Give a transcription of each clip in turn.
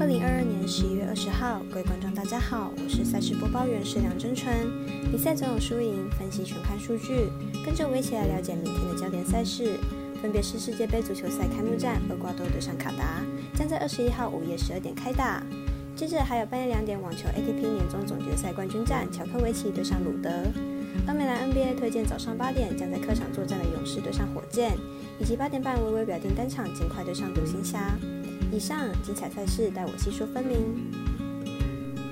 二零二二年十一月二十号，各位观众大家好，我是赛事播报员石梁真纯。比赛总有输赢，分析全看数据，跟着我一起来了解明天的焦点赛事，分别是世界杯足球赛开幕战，厄瓜多对上卡达，将在二十一号午夜十二点开打。接着还有半夜两点网球 ATP 年终总决赛冠军战，乔科维奇对上鲁德。欧美兰 NBA 推荐早上八点将在客场作战的勇士对上火箭，以及八点半微微表定单场尽快对上独行侠。以上精彩赛事带我细说分明。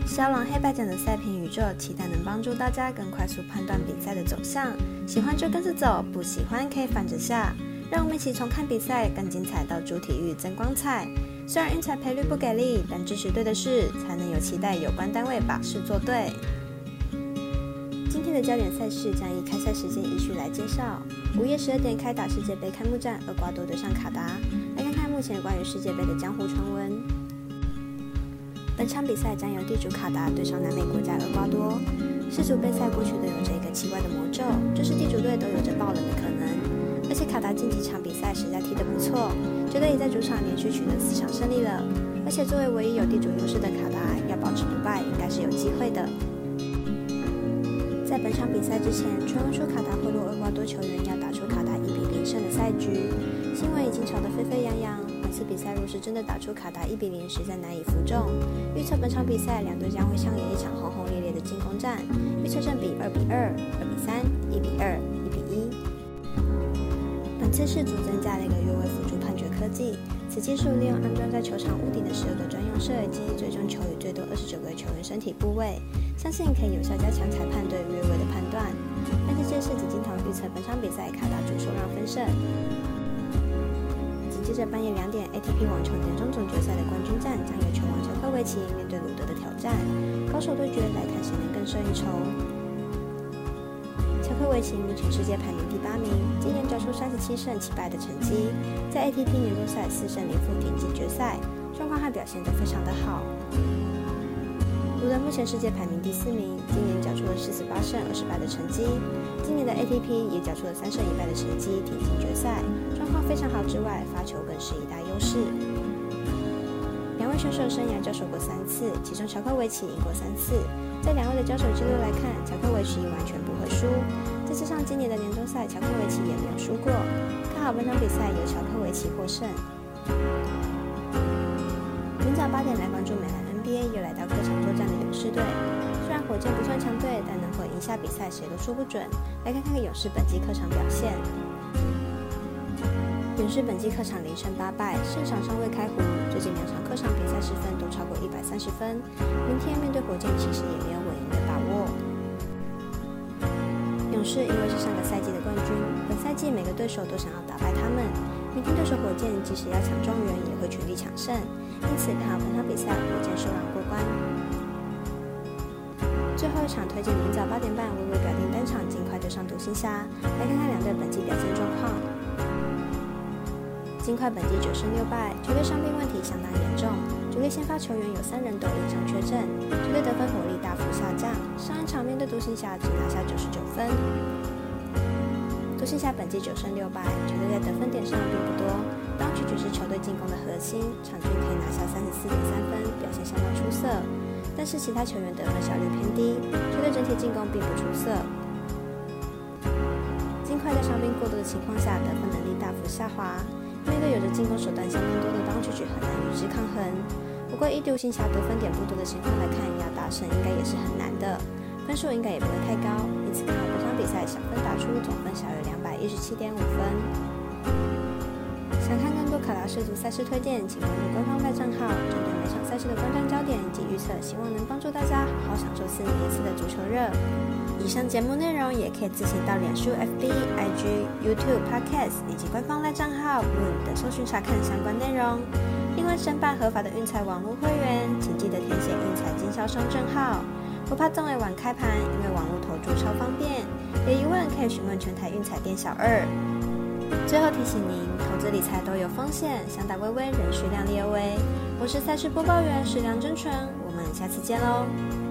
骁龙黑白奖的赛评宇宙，期待能帮助大家更快速判断比赛的走向。喜欢就跟着走，不喜欢可以反着下。让我们一起从看比赛更精彩到主体育增光彩。虽然运彩赔率不给力，但支持对的事，才能有期待有关单位把事做对。今天的焦点赛事将以开赛时间依序来介绍。午夜十二点开打世界杯开幕战，厄瓜多对上卡达。目前关于世界杯的江湖传闻。本场比赛将由地主卡达对上南美国家厄瓜多。世足杯赛过去都有着一个奇怪的魔咒，就是地主队都有着爆冷的可能。而且卡达近几场比赛实在踢得不错，觉得已在主场连续取得四场胜利了。而且作为唯一有地主优势的卡达，要保持不败应该是有机会的。本场比赛之前，传闻说卡达贿赂厄瓜多球员，要打出卡达一比零胜的赛局，新闻已经炒得沸沸扬扬。本次比赛若是真的打出卡达一比零，实在难以服众。预测本场比赛两队将会上演一场轰轰烈烈的进攻战，预测胜比二比二、二比三、一比二、一比一。本次世足增加了一个越位辅助判决科技，此技术利用安装在球场屋顶的十二个专用摄影机，追踪球与最多二十九个球员身体部位。相信可以有效加强裁判对越位的判断。但是这是紫金堂预测本场比赛卡达主受让分胜。紧接着半夜两点，ATP 网球年终总决赛的冠军战将由球王乔科维奇面对鲁德的挑战，高手对决，来看谁能更胜一筹。乔科维奇目前世界排名第八名，今年交出三十七胜七败的成绩，在 ATP 年终赛四胜零负挺进决赛，状况和表现都非常的好。鲁德目前世界排名第四名，今年缴出了四十八胜二十败的成绩。今年的 ATP 也缴出了三胜一败的成绩，挺进决赛，状况非常好。之外，发球更是一大优势。两位选手生涯交手过三次，其中乔科维奇赢过三次。在两位的交手记录来看，乔科维奇完全不会输。再加上今年的年终赛，乔科维奇也没有输过。看好本场比赛由乔科维奇获胜。明早八点来关注美兰。NBA 又来到客场作战的勇士队，虽然火箭不算强队，但能否赢下比赛谁都说不准。来看看勇士本季客场表现。勇士本季客场零胜八败，胜场尚未开胡，最近两场客场比赛失分都超过一百三十分。明天面对火箭，其实也没有稳赢的把握。勇士因为是上个赛季的冠军，本赛季每个对手都想要打败他们。明天对手火箭，即使要抢状元，也会全力抢胜。因此，看好本场比赛火箭受让过关。最后一场推荐明早八点半，微微表定单场，尽快对上独行侠。来看看两队本季表现状况。尽快本季九胜六败，球队伤病问题相当严重，主力先发球员有三人都因伤缺阵，球队得分火力大幅下降。上一场面对独行侠只拿下九十九分。剩下本季九胜六败，球队在得分点上并不多。当曲只是球队进攻的核心，场均可以拿下三十四点三分，表现相当出色。但是其他球员得分效率偏低，球队整体进攻并不出色。尽快在伤病过多的情况下，得分能力大幅下滑。面对有着进攻手段相当多的当曲曲，很难与之抗衡。不过以独行侠得分点不多的情况来看，要大胜应该也是很难的，分数应该也不会太高。因此看本场比赛小分打出，总分小于两百一十七点五分。想看更多卡达世足赛事推荐，请关注官方赖账号，针对每场赛事的观战焦点以及预测，希望能帮助大家好好享受四年一次的足球热。以上节目内容也可以自行到脸书、FB、IG、YouTube、Podcast 以及官方赖账号 Moon 等搜寻查看相关内容。另外，申办合法的运彩网络会员，请记得填写运彩经销商证号。不怕中尾晚开盘，因为网络投注超方便。有疑问可以询问全台运彩店小二。最后提醒您，投资理财都有风险，想打微微，仍需量力而为。我是赛事播报员石梁真纯，我们下次见喽。